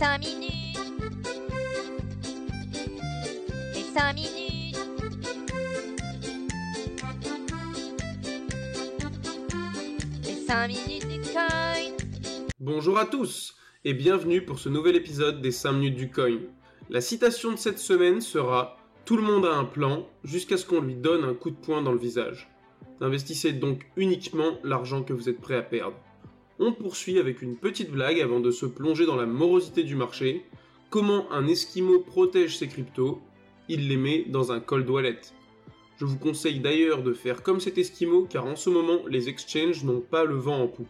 5 minutes. Les 5 minutes. Les 5 minutes du coin. Bonjour à tous et bienvenue pour ce nouvel épisode des 5 minutes du coin. La citation de cette semaine sera Tout le monde a un plan jusqu'à ce qu'on lui donne un coup de poing dans le visage. Investissez donc uniquement l'argent que vous êtes prêt à perdre. On poursuit avec une petite blague avant de se plonger dans la morosité du marché. Comment un esquimau protège ses cryptos? Il les met dans un cold wallet. Je vous conseille d'ailleurs de faire comme cet esquimau car en ce moment les exchanges n'ont pas le vent en poupe.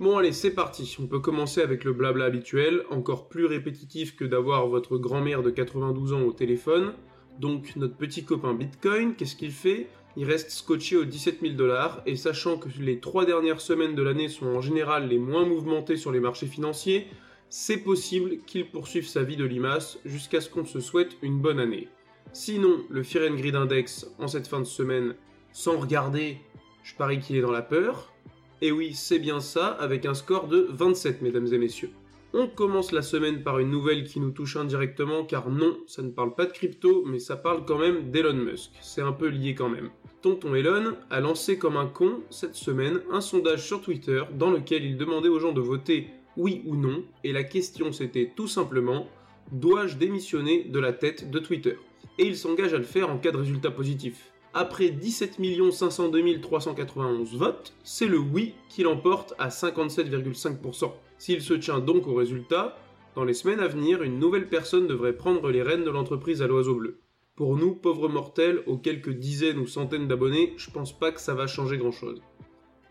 Bon allez, c'est parti. On peut commencer avec le blabla habituel, encore plus répétitif que d'avoir votre grand-mère de 92 ans au téléphone. Donc notre petit copain Bitcoin, qu'est-ce qu'il fait? Il reste scotché aux 17 000 dollars et sachant que les trois dernières semaines de l'année sont en général les moins mouvementées sur les marchés financiers, c'est possible qu'il poursuive sa vie de limace jusqu'à ce qu'on se souhaite une bonne année. Sinon, le Fear and Index en cette fin de semaine, sans regarder, je parie qu'il est dans la peur. Et oui, c'est bien ça, avec un score de 27, mesdames et messieurs. On commence la semaine par une nouvelle qui nous touche indirectement, car non, ça ne parle pas de crypto, mais ça parle quand même d'Elon Musk. C'est un peu lié quand même. Tonton Elon a lancé comme un con, cette semaine, un sondage sur Twitter dans lequel il demandait aux gens de voter oui ou non, et la question c'était tout simplement, dois-je démissionner de la tête de Twitter? Et il s'engage à le faire en cas de résultat positif. Après 17 502 391 votes, c'est le oui qui l'emporte à 57,5%. S'il se tient donc au résultat, dans les semaines à venir, une nouvelle personne devrait prendre les rênes de l'entreprise à l'oiseau bleu. Pour nous, pauvres mortels, aux quelques dizaines ou centaines d'abonnés, je pense pas que ça va changer grand chose.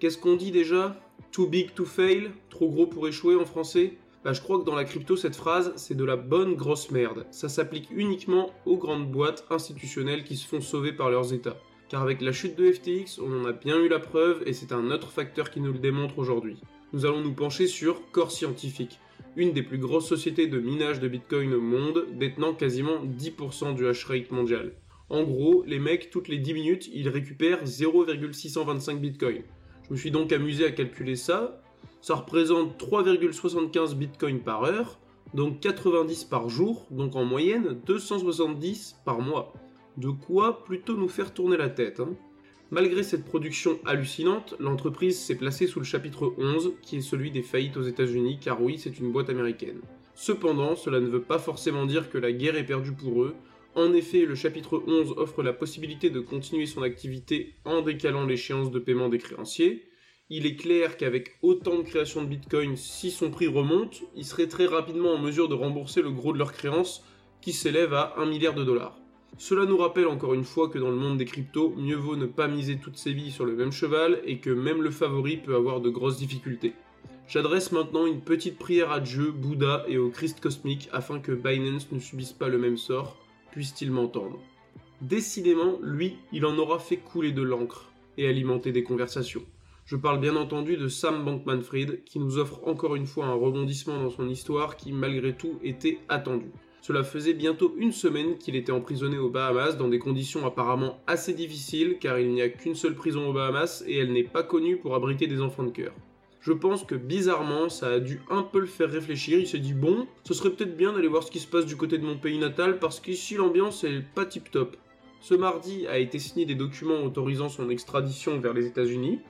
Qu'est-ce qu'on dit déjà? Too big to fail? Trop gros pour échouer en français? Bah, je crois que dans la crypto, cette phrase, c'est de la bonne grosse merde. Ça s'applique uniquement aux grandes boîtes institutionnelles qui se font sauver par leurs états. Car avec la chute de FTX, on en a bien eu la preuve et c'est un autre facteur qui nous le démontre aujourd'hui. Nous allons nous pencher sur Core Scientific, une des plus grosses sociétés de minage de Bitcoin au monde, détenant quasiment 10% du hash rate mondial. En gros, les mecs, toutes les 10 minutes, ils récupèrent 0,625 Bitcoin. Je me suis donc amusé à calculer ça, ça représente 3,75 bitcoins par heure, donc 90 par jour, donc en moyenne 270 par mois. De quoi plutôt nous faire tourner la tête. Hein. Malgré cette production hallucinante, l'entreprise s'est placée sous le chapitre 11, qui est celui des faillites aux États-Unis, car oui, c'est une boîte américaine. Cependant, cela ne veut pas forcément dire que la guerre est perdue pour eux. En effet, le chapitre 11 offre la possibilité de continuer son activité en décalant l'échéance de paiement des créanciers, il est clair qu'avec autant de création de Bitcoin, si son prix remonte, ils seraient très rapidement en mesure de rembourser le gros de leurs créances qui s'élève à 1 milliard de dollars. Cela nous rappelle encore une fois que dans le monde des cryptos, mieux vaut ne pas miser toutes ses billes sur le même cheval et que même le favori peut avoir de grosses difficultés. J'adresse maintenant une petite prière à Dieu, Bouddha et au Christ cosmique afin que Binance ne subisse pas le même sort, puisse-t-il m'entendre. Décidément, lui, il en aura fait couler de l'encre et alimenter des conversations. Je parle bien entendu de Sam Bankman-Fried, qui nous offre encore une fois un rebondissement dans son histoire qui malgré tout était attendu. Cela faisait bientôt une semaine qu'il était emprisonné aux Bahamas dans des conditions apparemment assez difficiles car il n'y a qu'une seule prison aux Bahamas et elle n'est pas connue pour abriter des enfants de cœur. Je pense que bizarrement ça a dû un peu le faire réfléchir, il s'est dit bon, ce serait peut-être bien d'aller voir ce qui se passe du côté de mon pays natal parce qu'ici l'ambiance est pas tip top. Ce mardi a été signé des documents autorisant son extradition vers les États-Unis,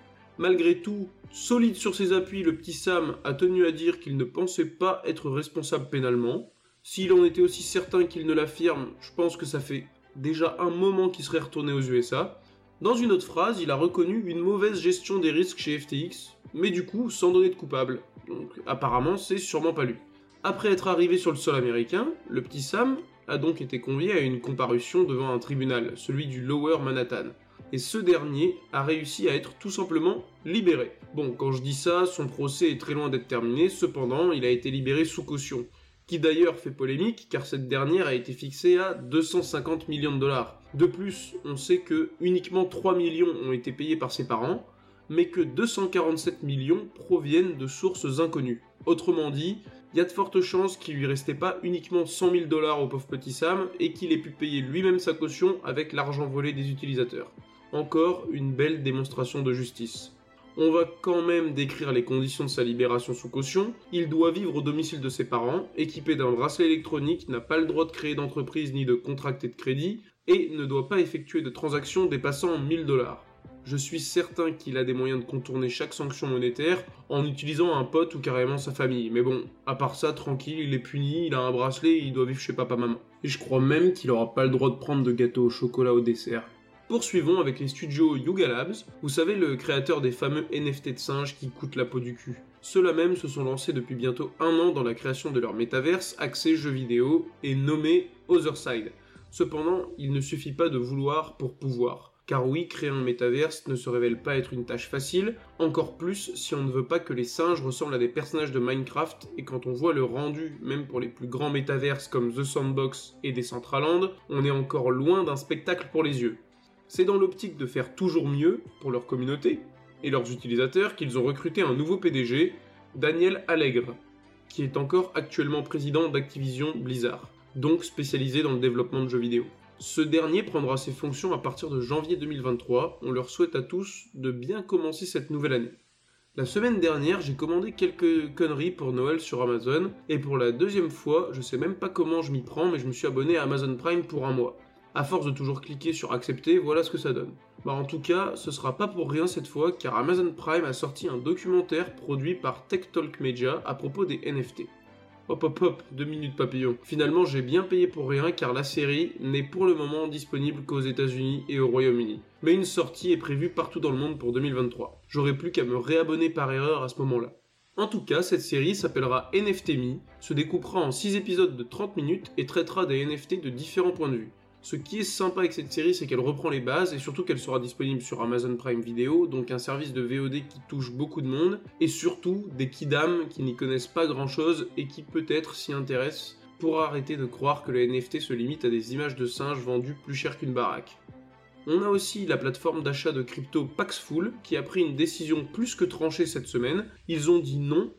Malgré tout, solide sur ses appuis, le petit Sam a tenu à dire qu'il ne pensait pas être responsable pénalement. S'il en était aussi certain qu'il ne l'affirme, je pense que ça fait déjà un moment qu'il serait retourné aux USA. Dans une autre phrase, il a reconnu une mauvaise gestion des risques chez FTX, mais du coup sans donner de coupable. Donc apparemment, c'est sûrement pas lui. Après être arrivé sur le sol américain, le petit Sam a donc été convié à une comparution devant un tribunal, celui du Lower Manhattan et ce dernier a réussi à être tout simplement libéré. Bon, quand je dis ça, son procès est très loin d'être terminé, cependant, il a été libéré sous caution, qui d'ailleurs fait polémique car cette dernière a été fixée à 250 millions de dollars. De plus, on sait que uniquement 3 millions ont été payés par ses parents, mais que 247 millions proviennent de sources inconnues. Autrement dit, il y a de fortes chances qu'il lui restait pas uniquement 100 000 dollars au pauvre petit Sam et qu'il ait pu payer lui-même sa caution avec l'argent volé des utilisateurs. Encore une belle démonstration de justice. On va quand même décrire les conditions de sa libération sous caution. Il doit vivre au domicile de ses parents, équipé d'un bracelet électronique, n'a pas le droit de créer d'entreprise ni de contracter de crédit, et ne doit pas effectuer de transactions dépassant 1000 dollars. Je suis certain qu'il a des moyens de contourner chaque sanction monétaire en utilisant un pote ou carrément sa famille. Mais bon, à part ça, tranquille, il est puni, il a un bracelet, il doit vivre chez papa-maman. Et je crois même qu'il aura pas le droit de prendre de gâteau au chocolat au dessert. Poursuivons avec les studios Yuga Labs, vous savez le créateur des fameux NFT de singes qui coûtent la peau du cul. Ceux-là même se sont lancés depuis bientôt un an dans la création de leur métaverse axé jeux vidéo et nommé Otherside. Cependant, il ne suffit pas de vouloir pour pouvoir. Car oui, créer un métaverse ne se révèle pas être une tâche facile, encore plus si on ne veut pas que les singes ressemblent à des personnages de Minecraft, et quand on voit le rendu, même pour les plus grands métaverses comme The Sandbox et Decentraland, on est encore loin d'un spectacle pour les yeux. C'est dans l'optique de faire toujours mieux pour leur communauté et leurs utilisateurs qu'ils ont recruté un nouveau PDG, Daniel Allègre, qui est encore actuellement président d'Activision Blizzard, donc spécialisé dans le développement de jeux vidéo. Ce dernier prendra ses fonctions à partir de janvier 2023. On leur souhaite à tous de bien commencer cette nouvelle année. La semaine dernière, j'ai commandé quelques conneries pour Noël sur Amazon, et pour la deuxième fois, je sais même pas comment je m'y prends, mais je me suis abonné à Amazon Prime pour un mois. À force de toujours cliquer sur accepter, voilà ce que ça donne. Bah en tout cas, ce sera pas pour rien cette fois car Amazon Prime a sorti un documentaire produit par Tech Talk Media à propos des NFT. Hop hop hop, deux minutes papillon. Finalement, j'ai bien payé pour rien car la série n'est pour le moment disponible qu'aux États-Unis et au Royaume-Uni. Mais une sortie est prévue partout dans le monde pour 2023. J'aurais plus qu'à me réabonner par erreur à ce moment-là. En tout cas, cette série s'appellera NFT Me, se découpera en 6 épisodes de 30 minutes et traitera des NFT de différents points de vue. Ce qui est sympa avec cette série, c'est qu'elle reprend les bases et surtout qu'elle sera disponible sur Amazon Prime Video, donc un service de VOD qui touche beaucoup de monde, et surtout des kidam qui n'y connaissent pas grand chose et qui peut-être s'y intéressent pour arrêter de croire que le NFT se limite à des images de singes vendues plus cher qu'une baraque. On a aussi la plateforme d'achat de crypto Paxful qui a pris une décision plus que tranchée cette semaine. Ils ont dit non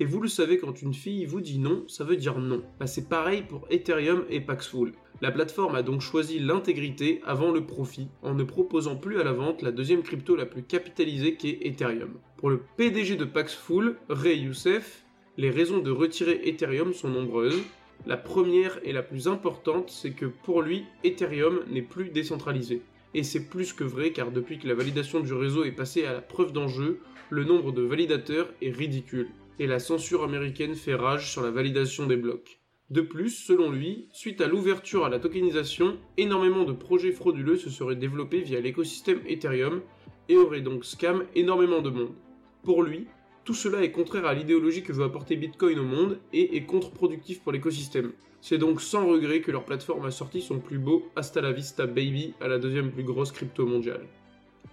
et vous le savez, quand une fille vous dit non, ça veut dire non. Bah, c'est pareil pour Ethereum et Paxful. La plateforme a donc choisi l'intégrité avant le profit, en ne proposant plus à la vente la deuxième crypto la plus capitalisée qu'est Ethereum. Pour le PDG de Paxful, Ray Youssef, les raisons de retirer Ethereum sont nombreuses. La première et la plus importante, c'est que pour lui, Ethereum n'est plus décentralisé. Et c'est plus que vrai car depuis que la validation du réseau est passée à la preuve d'enjeu, le nombre de validateurs est ridicule et la censure américaine fait rage sur la validation des blocs. De plus, selon lui, suite à l'ouverture à la tokenisation, énormément de projets frauduleux se seraient développés via l'écosystème Ethereum et auraient donc scam énormément de monde. Pour lui, tout cela est contraire à l'idéologie que veut apporter Bitcoin au monde et est contre-productif pour l'écosystème. C'est donc sans regret que leur plateforme a sorti son plus beau Hasta la Vista Baby à la deuxième plus grosse crypto mondiale.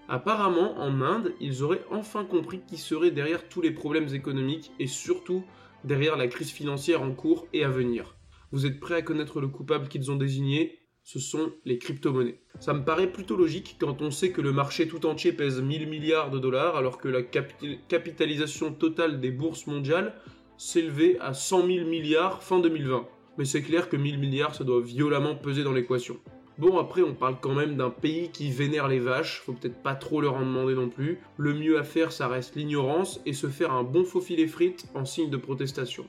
Apparemment, en Inde, ils auraient enfin compris qui serait derrière tous les problèmes économiques et surtout derrière la crise financière en cours et à venir. Vous êtes prêts à connaître le coupable qu'ils ont désigné? Ce sont les crypto-monnaies. Ça me paraît plutôt logique quand on sait que le marché tout entier pèse 1000 milliards de dollars alors que la capitalisation totale des bourses mondiales s'élevait à 100 000 milliards fin 2020. Mais c'est clair que 1000 milliards, ça doit violemment peser dans l'équation. Bon, après, on parle quand même d'un pays qui vénère les vaches, faut peut-être pas trop leur en demander non plus. Le mieux à faire, ça reste l'ignorance et se faire un bon faux filet frites en signe de protestation.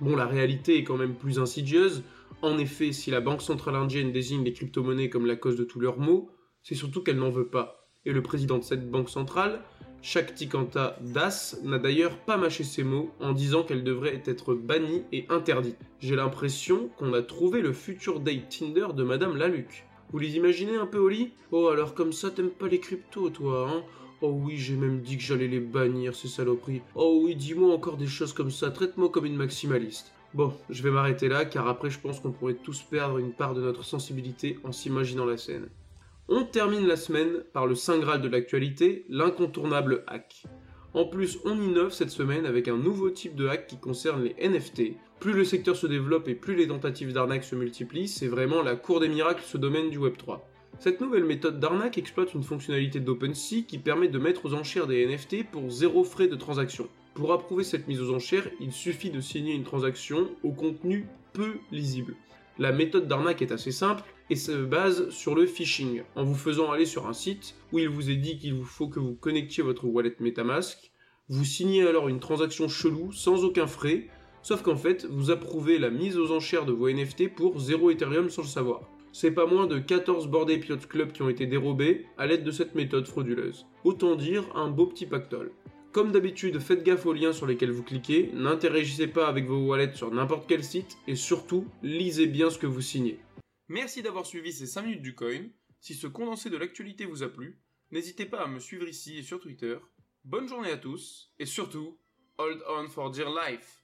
Bon, la réalité est quand même plus insidieuse. En effet, si la Banque Centrale Indienne désigne les crypto-monnaies comme la cause de tous leurs maux, c'est surtout qu'elle n'en veut pas. Et le président de cette banque centrale, Shaktikanta Das n'a d'ailleurs pas mâché ses mots en disant qu'elle devrait être bannie et interdite. J'ai l'impression qu'on a trouvé le futur date Tinder de Madame Laluc. Vous les imaginez un peu au Oh alors comme ça t'aimes pas les cryptos toi, hein? Oh oui, j'ai même dit que j'allais les bannir, ces saloperies. Oh oui, dis-moi encore des choses comme ça, traite-moi comme une maximaliste. Bon, je vais m'arrêter là, car après je pense qu'on pourrait tous perdre une part de notre sensibilité en s'imaginant la scène. On termine la semaine par le Saint Graal de l'actualité, l'incontournable hack. En plus, on innove cette semaine avec un nouveau type de hack qui concerne les NFT. Plus le secteur se développe et plus les tentatives d'arnaque se multiplient, c'est vraiment la cour des miracles ce domaine du Web3. Cette nouvelle méthode d'arnaque exploite une fonctionnalité d'OpenSea qui permet de mettre aux enchères des NFT pour zéro frais de transaction. Pour approuver cette mise aux enchères, il suffit de signer une transaction au contenu peu lisible. La méthode d'arnaque est assez simple et se base sur le phishing, en vous faisant aller sur un site où il vous est dit qu'il vous faut que vous connectiez votre wallet Metamask, vous signez alors une transaction chelou sans aucun frais, sauf qu'en fait vous approuvez la mise aux enchères de vos NFT pour 0 Ethereum sans le savoir. C'est pas moins de 14 Bored Ape Yacht Club qui ont été dérobés à l'aide de cette méthode frauduleuse. Autant dire un beau petit pactole. Comme d'habitude, faites gaffe aux liens sur lesquels vous cliquez, n'interagissez pas avec vos wallets sur n'importe quel site et surtout, lisez bien ce que vous signez. Merci d'avoir suivi ces 5 minutes du coin. Si ce condensé de l'actualité vous a plu, n'hésitez pas à me suivre ici et sur Twitter. Bonne journée à tous et surtout, hold on for dear life.